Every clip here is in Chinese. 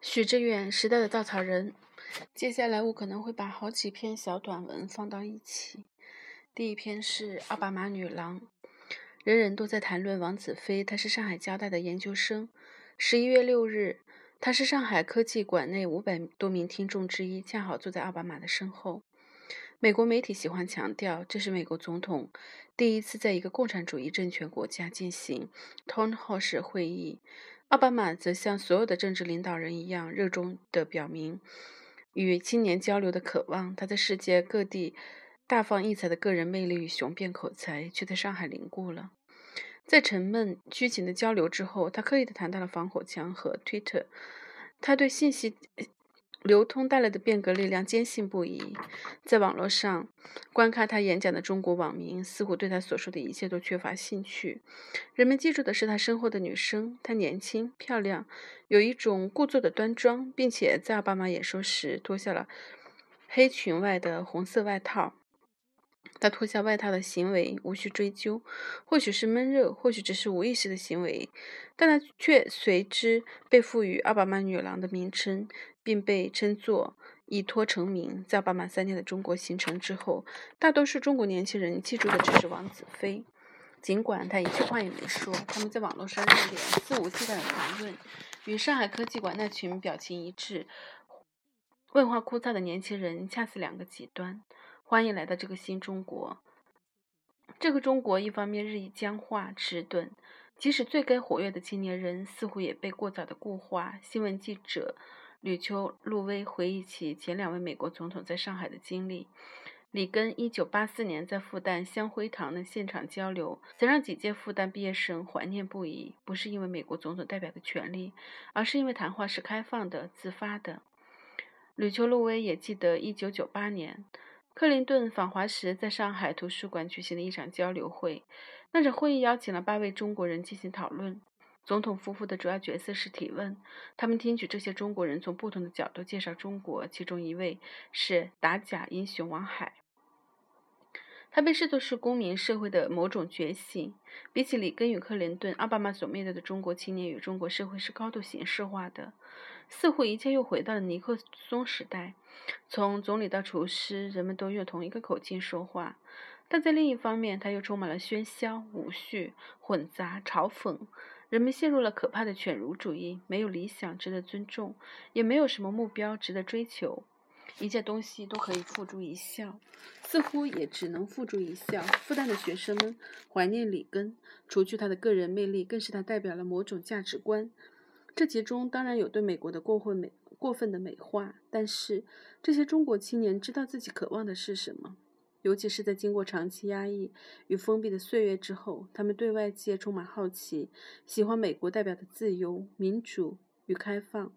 许志远，时代的稻草人。接下来我可能会把好几篇小短文放到一起。第一篇是奥巴马女郎，人人都在谈论王子飞，她是上海交大的研究生。十一月六日，她是上海科技馆内五百多名听众之一，恰好坐在奥巴马的身后。美国媒体喜欢强调，这是美国总统第一次在一个共产主义政权国家进行 town hall 式会议。奥巴马则像所有的政治领导人一样，热衷地表明与青年交流的渴望。他在世界各地大放异彩的个人魅力与雄辩口才，却在上海凝固了。在沉闷拘谨的交流之后，他刻意地谈到了防火墙和 Twitter。他对信息。流通带来的变革力量坚信不疑。在网络上观看他演讲的中国网民似乎对他所说的一切都缺乏兴趣。人们记住的是他身后的女生，她年轻漂亮，有一种故作的端庄，并且在奥巴马演说时脱下了黑裙外的红色外套。他脱下外套的行为无需追究，或许是闷热，或许只是无意识的行为，但他却随之被赋予“奥巴马女郎”的名称。并被称作一脱成名。在奥巴马三年的中国行程之后，大多数中国年轻人记住的只是王子飞，尽管他一句话也没说。他们在网络上热烈、肆无忌惮的谈论，与上海科技馆那群表情一致、问话枯燥的年轻人恰似两个极端。欢迎来到这个新中国。这个中国一方面日益僵化迟钝，即使最该活跃的青年人似乎也被过早的固化。新闻记者。吕秋·路威回忆起前两位美国总统在上海的经历。里根1984年在复旦香辉堂的现场交流，曾让几届复旦毕业生怀念不已。不是因为美国总统代表的权利，而是因为谈话是开放的、自发的。吕秋·路威也记得1998年克林顿访华时在上海图书馆举行的一场交流会。那场会议邀请了八位中国人进行讨论。总统夫妇的主要角色是提问，他们听取这些中国人从不同的角度介绍中国。其中一位是打假英雄王海，他被视作是公民社会的某种觉醒。比起里根与克林顿，奥巴马所面对的中国青年与中国社会是高度形式化的，似乎一切又回到了尼克松时代。从总理到厨师，人们都用同一个口径说话，但在另一方面，他又充满了喧嚣、无序、混杂、嘲讽。人们陷入了可怕的犬儒主义，没有理想值得尊重，也没有什么目标值得追求。一切东西都可以付诸一笑，似乎也只能付诸一笑。复旦的学生们怀念里根，除去他的个人魅力，更是他代表了某种价值观。这其中当然有对美国的过分美、过分的美化，但是这些中国青年知道自己渴望的是什么。尤其是在经过长期压抑与封闭的岁月之后，他们对外界充满好奇，喜欢美国代表的自由、民主与开放，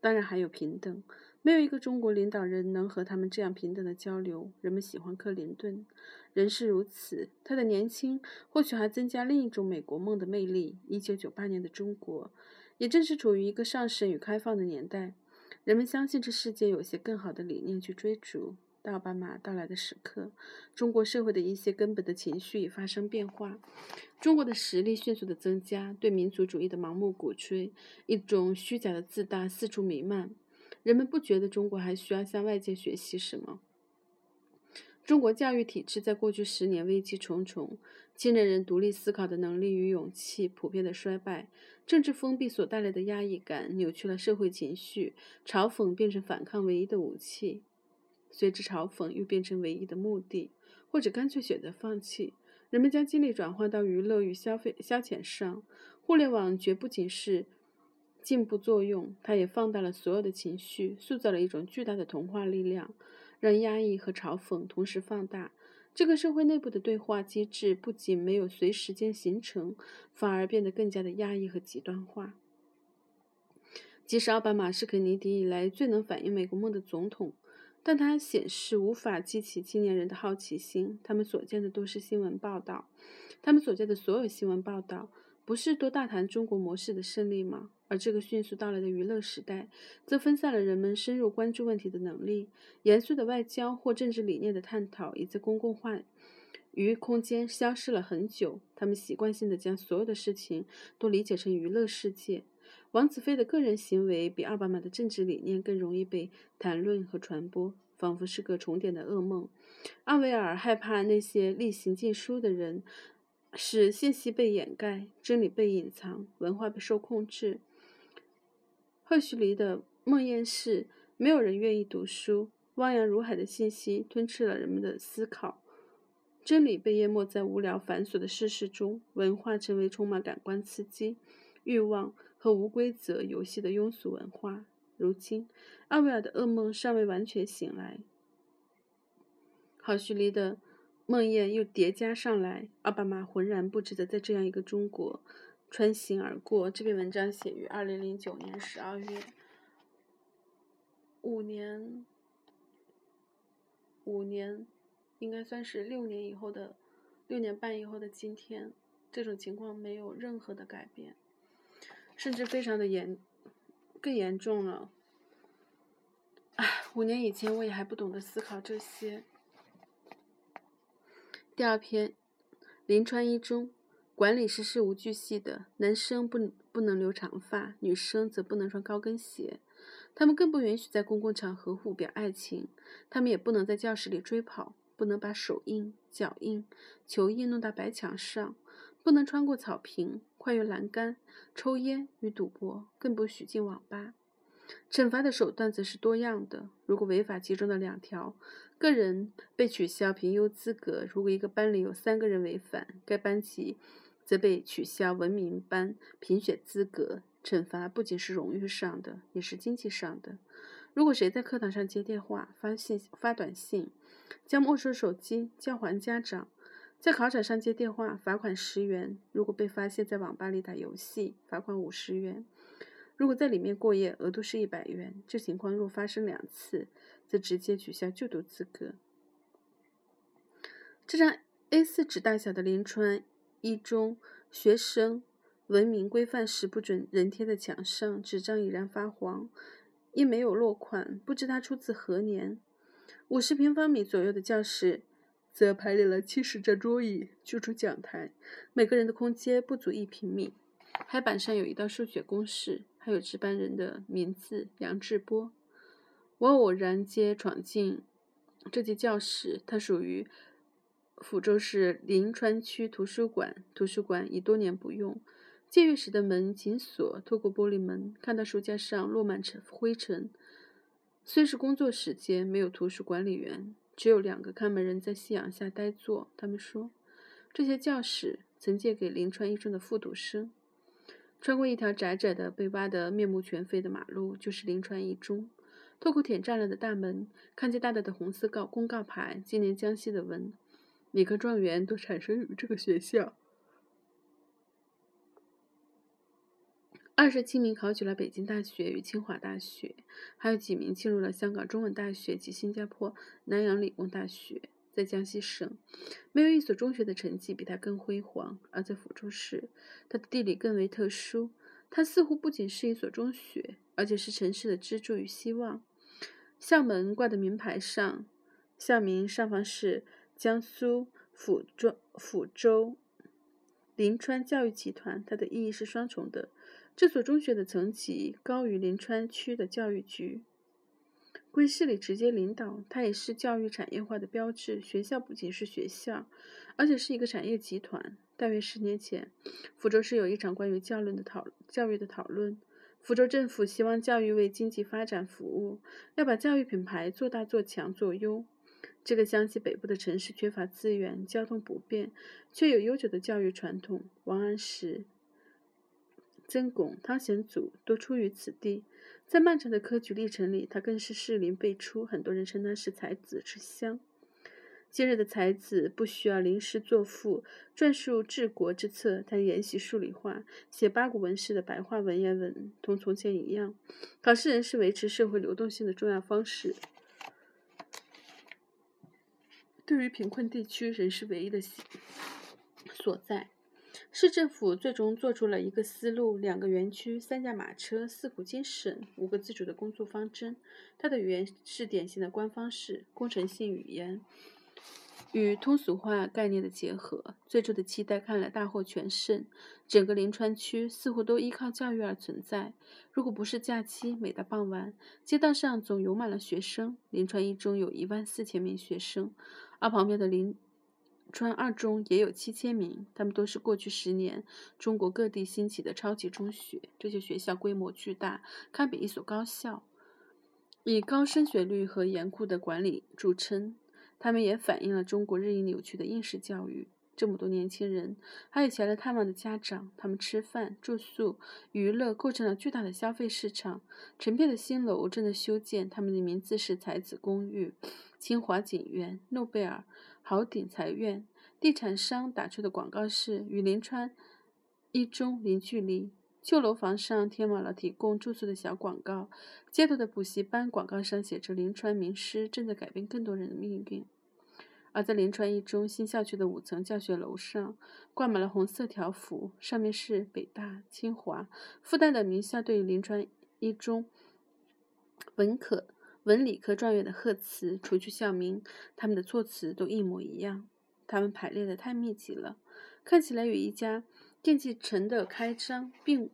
当然还有平等。没有一个中国领导人能和他们这样平等的交流。人们喜欢克林顿，仍是如此。他的年轻或许还增加另一种美国梦的魅力。一九九八年的中国，也正是处于一个上升与开放的年代，人们相信这世界有些更好的理念去追逐。到奥巴马到来的时刻，中国社会的一些根本的情绪也发生变化。中国的实力迅速的增加，对民族主义的盲目鼓吹，一种虚假的自大四处弥漫。人们不觉得中国还需要向外界学习什么。中国教育体制在过去十年危机重重，青年人独立思考的能力与勇气普遍的衰败，政治封闭所带来的压抑感扭曲了社会情绪，嘲讽变成反抗唯一的武器。随之，嘲讽又变成唯一的目的，或者干脆选择放弃。人们将精力转换到娱乐与消费消遣上。互联网绝不仅是进步作用，它也放大了所有的情绪，塑造了一种巨大的同化力量，让压抑和嘲讽同时放大。这个社会内部的对话机制不仅没有随时间形成，反而变得更加的压抑和极端化。即使奥巴马是肯尼迪以来最能反映美国梦的总统。但它显示无法激起青年人的好奇心，他们所见的都是新闻报道，他们所见的所有新闻报道，不是都大谈中国模式的胜利吗？而这个迅速到来的娱乐时代，则分散了人们深入关注问题的能力。严肃的外交或政治理念的探讨，已在公共化于空间消失了很久。他们习惯性的将所有的事情都理解成娱乐世界。王子飞的个人行为比奥巴马的政治理念更容易被谈论和传播，仿佛是个重点的噩梦。奥威尔害怕那些厉行禁书的人，使信息被掩盖，真理被隐藏，文化被受控制。赫胥黎的梦魇是：没有人愿意读书，汪洋如海的信息吞噬了人们的思考，真理被淹没在无聊繁琐的世事中，文化成为充满感官刺激。欲望和无规则游戏的庸俗文化。如今，奥威尔的噩梦尚未完全醒来，郝胥黎的梦魇又叠加上来。奥巴马浑然不知的在这样一个中国穿行而过。这篇文章写于二零零九年十二月，五年，五年，应该算是六年以后的，六年半以后的今天，这种情况没有任何的改变。甚至非常的严，更严重了。唉，五年以前我也还不懂得思考这些。第二篇，临川一中管理是事无巨细的，男生不不能留长发，女生则不能穿高跟鞋。他们更不允许在公共场合互表爱情，他们也不能在教室里追跑，不能把手印、脚印、球印弄到白墙上。不能穿过草坪，跨越栏杆，抽烟与赌博，更不许进网吧。惩罚的手段则是多样的。如果违法其中的两条，个人被取消评优资格；如果一个班里有三个人违反，该班级则被取消文明班评选资格。惩罚不仅是荣誉上的，也是经济上的。如果谁在课堂上接电话、发信、发短信，将没收手机，交还家长。在考场上接电话，罚款十元；如果被发现在网吧里打游戏，罚款五十元；如果在里面过夜，额度是一百元。这情况若发生两次，则直接取消就读资格。这张 A4 纸大小的临川一中学生文明规范时不准人贴在墙上，纸张已然发黄，因没有落款，不知它出自何年。五十平方米左右的教室。则排列了七十张桌椅，就出讲台，每个人的空间不足一平米。黑板上有一道数学公式，还有值班人的名字杨志波。我偶然间闯进这间教室，它属于抚州市临川区图书馆。图书馆已多年不用，借阅室的门紧锁，透过玻璃门看到书架上落满尘灰尘。虽是工作时间，没有图书管理员。只有两个看门人在夕阳下呆坐。他们说，这些教室曾借给临川一中的复读生。穿过一条窄窄的、被挖得面目全非的马路，就是临川一中。透过铁栅栏的大门，看见大大的红色告公告牌，今年江西的文、理科状元都产生于这个学校。二十七名考取了北京大学与清华大学，还有几名进入了香港中文大学及新加坡南洋理工大学。在江西省，没有一所中学的成绩比它更辉煌；而在抚州市，它的地理更为特殊，它似乎不仅是一所中学，而且是城市的支柱与希望。校门挂的名牌上，校名上方是江苏抚州抚州临川教育集团，它的意义是双重的。这所中学的层级高于临川区的教育局，归市里直接领导。它也是教育产业化的标志。学校不仅是学校，而且是一个产业集团。大约十年前，福州市有一场关于教论的讨教育的讨论。福州政府希望教育为经济发展服务，要把教育品牌做大、做强、做优。这个江西北部的城市缺乏资源，交通不便，却有悠久的教育传统。王安石。曾巩、汤显祖都出于此地，在漫长的科举历程里，他更是士林辈出。很多人称他是才子之乡。今日的才子不需要临时作赋撰述治国之策，他研习数理化，写八股文式的白话文言文，同从前一样。考试仍是维持社会流动性的重要方式。对于贫困地区，仍是唯一的所在。市政府最终做出了一个思路：两个园区、三驾马车、四股精神、五个自主的工作方针。它的语言是典型的官方式，工程性语言。与通俗化概念的结合，最初的期待看来大获全胜。整个临川区似乎都依靠教育而存在。如果不是假期，每到傍晚，街道上总涌满了学生。临川一中有一万四千名学生，而旁边的临川二中也有七千名。他们都是过去十年中国各地兴起的超级中学。这些学校规模巨大，堪比一所高校，以高升学率和严酷的管理著称。他们也反映了中国日益扭曲的应试教育。这么多年轻人，还有前来探望的家长，他们吃饭、住宿、娱乐，构成了巨大的消费市场。成片的新楼正在修建，他们的名字是才子公寓、清华景园、诺贝尔、豪鼎财院。地产商打出的广告是与临川一中零距离。旧楼房上贴满了提供住宿的小广告，街头的补习班广告上写着“临川名师正在改变更多人的命运”。而在临川一中新校区的五层教学楼上，挂满了红色条幅，上面是北大、清华、复旦的名校对于临川一中文科、文理科状元的贺词。除去校名，他们的措辞都一模一样。他们排列的太密集了，看起来与一家。电器城的开张并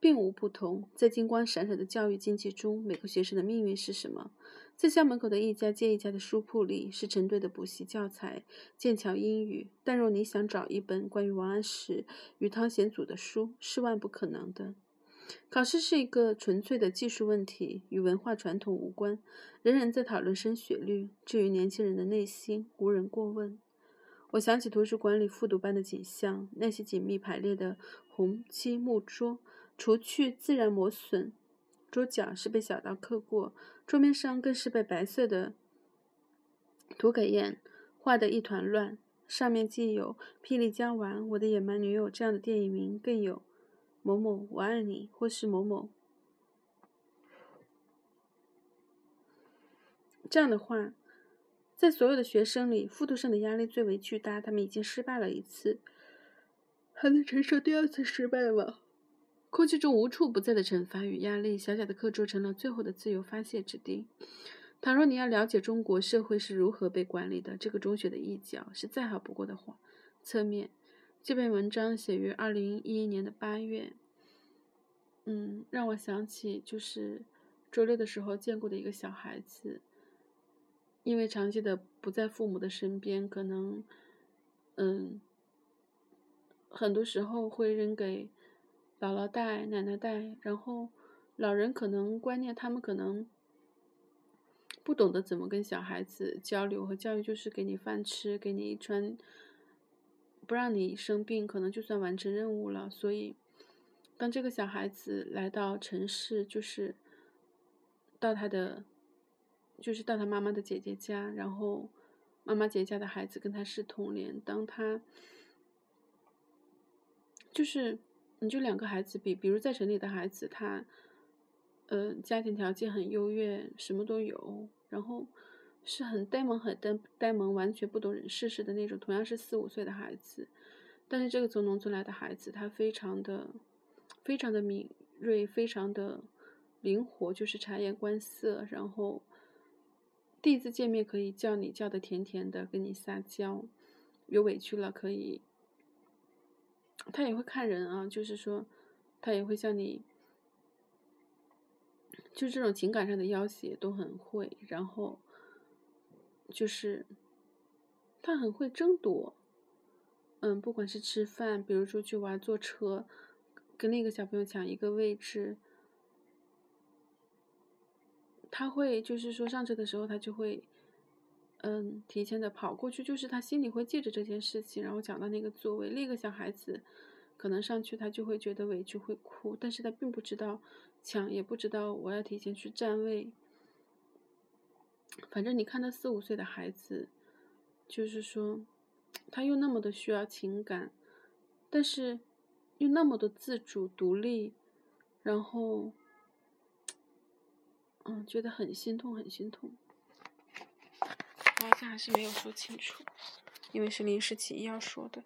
并无不同。在金光闪闪的教育经济中，每个学生的命运是什么？在校门口的一家接一家的书铺里，是成堆的补习教材、剑桥英语。但若你想找一本关于王安石与汤显祖的书，是万不可能的。考试是一个纯粹的技术问题，与文化传统无关。人人在讨论升学率，至于年轻人的内心，无人过问。我想起图书馆里复读班的景象，那些紧密排列的红漆木桌，除去自然磨损，桌角是被小刀刻过，桌面上更是被白色的涂改液画得一团乱。上面既有《霹雳江丸》《我的野蛮女友》这样的电影名，更有“某某我爱你”或是“某某”这样的话。在所有的学生里，复读生的压力最为巨大。他们已经失败了一次，还能承受第二次失败吗？空气中无处不在的惩罚与压力，小小的课桌成了最后的自由发泄之地。倘若你要了解中国社会是如何被管理的，这个中学的一角是再好不过的话。侧面，这篇文章写于二零一一年的八月。嗯，让我想起就是周六的时候见过的一个小孩子。因为长期的不在父母的身边，可能，嗯，很多时候会扔给姥姥带、奶奶带，然后老人可能观念，他们可能不懂得怎么跟小孩子交流和教育，就是给你饭吃，给你穿，不让你生病，可能就算完成任务了。所以，当这个小孩子来到城市，就是到他的。就是到他妈妈的姐姐家，然后妈妈姐姐家的孩子跟他是同龄。当他就是你就两个孩子比，比如在城里的孩子，他呃家庭条件很优越，什么都有，然后是很呆萌、很呆呆萌，完全不懂人世事的那种。同样是四五岁的孩子，但是这个从农村来的孩子，他非常的、非常的敏锐，非常的灵活，就是察言观色，然后。第一次见面可以叫你叫的甜甜的，跟你撒娇，有委屈了可以，他也会看人啊，就是说，他也会像你，就这种情感上的要挟都很会，然后，就是他很会争夺，嗯，不管是吃饭，比如出去玩坐车，跟另一个小朋友抢一个位置。他会就是说上车的时候，他就会，嗯，提前的跑过去，就是他心里会记着这件事情，然后讲到那个座位。另一个小孩子可能上去，他就会觉得委屈，会哭，但是他并不知道抢，也不知道我要提前去占位。反正你看到四五岁的孩子，就是说他又那么的需要情感，但是又那么的自主独立，然后。嗯，觉得很心痛，很心痛。好像还是没有说清楚，因为是临时起意要说的。